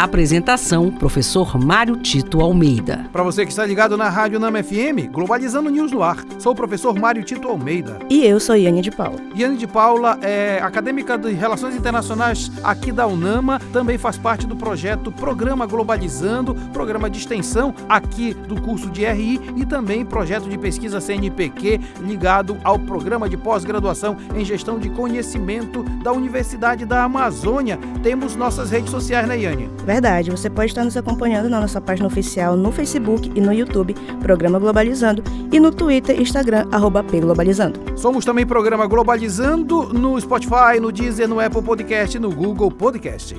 Apresentação: Professor Mário Tito Almeida. Para você que está ligado na Rádio Nama FM, Globalizando News no ar. Sou o professor Mário Tito Almeida. E eu sou Yane de Paula. Yane de Paula é acadêmica de Relações Internacionais aqui da UNAMA, também faz parte do projeto Programa Globalizando, programa de extensão aqui do curso de RI e também projeto de pesquisa CNPq ligado ao programa de pós-graduação em gestão de conhecimento da Universidade da Amazônia. Temos nossas redes sociais, né, Yane? Verdade, você pode estar nos acompanhando na nossa página oficial no Facebook e no YouTube, Programa Globalizando, e no Twitter e Instagram, arroba Globalizando. Somos também Programa Globalizando no Spotify, no Deezer, no Apple Podcast e no Google Podcast.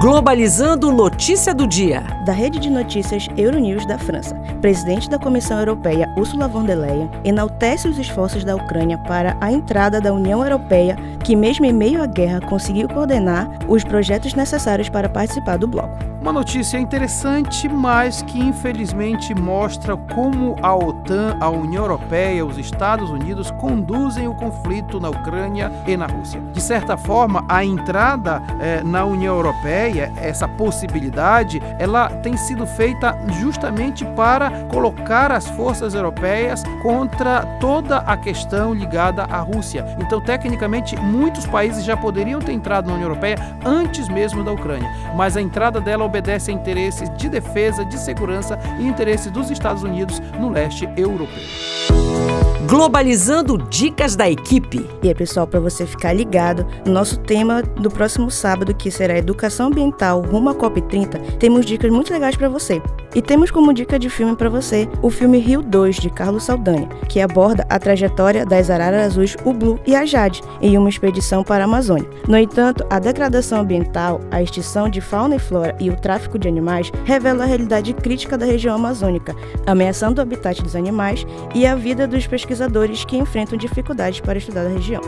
Globalizando Notícia do Dia. Da rede de notícias Euronews da França, presidente da Comissão Europeia, Ursula von der Leyen, enaltece os esforços da Ucrânia para a entrada da União Europeia, que, mesmo em meio à guerra, conseguiu coordenar os projetos necessários para participar do bloco. Uma notícia interessante, mas que infelizmente mostra como a OTAN, a União Europeia, os Estados Unidos conduzem o conflito na Ucrânia e na Rússia. De certa forma, a entrada eh, na União Europeia, essa possibilidade, ela tem sido feita justamente para colocar as forças europeias contra toda a questão ligada à Rússia. Então, tecnicamente, muitos países já poderiam ter entrado na União Europeia antes mesmo da Ucrânia, mas a entrada dela obedece a interesses de defesa, de segurança e interesses dos Estados Unidos no leste europeu. Globalizando dicas da equipe. E aí, pessoal, para você ficar ligado, no nosso tema do próximo sábado, que será Educação Ambiental rumo à COP30, temos dicas muito legais para você. E temos como dica de filme para você o filme Rio 2 de Carlos Saldanha, que aborda a trajetória das araras azuis, o Blue e a Jade em uma expedição para a Amazônia. No entanto, a degradação ambiental, a extinção de fauna e flora e o tráfico de animais revela a realidade crítica da região amazônica, ameaçando o habitat dos animais e a vida dos pesquisadores que enfrentam dificuldades para estudar a região.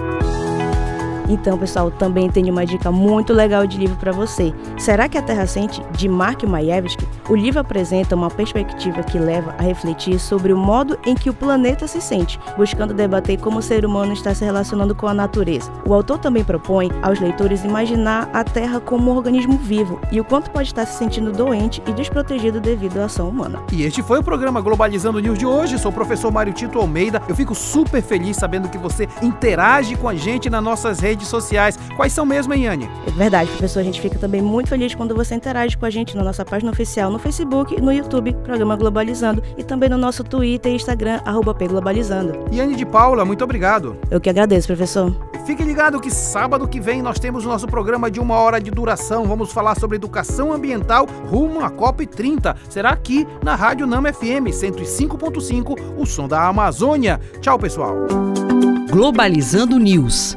Então, pessoal, também tenho uma dica muito legal de livro para você. Será que a Terra sente? De Mark Mayevsky. O livro apresenta uma perspectiva que leva a refletir sobre o modo em que o planeta se sente, buscando debater como o ser humano está se relacionando com a natureza. O autor também propõe aos leitores imaginar a Terra como um organismo vivo e o quanto pode estar se sentindo doente e desprotegido devido à ação humana. E este foi o programa Globalizando News de hoje. Sou o professor Mário Tito Almeida. Eu fico super feliz sabendo que você interage com a gente nas nossas redes sociais. Quais são mesmo, hein, Yane? É verdade, professor. A gente fica também muito feliz quando você interage com a gente na nossa página oficial no Facebook, no YouTube, Programa Globalizando, e também no nosso Twitter e Instagram, arroba Globalizando. Yane de Paula, muito obrigado. Eu que agradeço, professor. Fique ligado que sábado que vem nós temos o nosso programa de uma hora de duração. Vamos falar sobre educação ambiental rumo à COP30. Será aqui na Rádio Nama FM 105.5, o som da Amazônia. Tchau, pessoal. Globalizando News,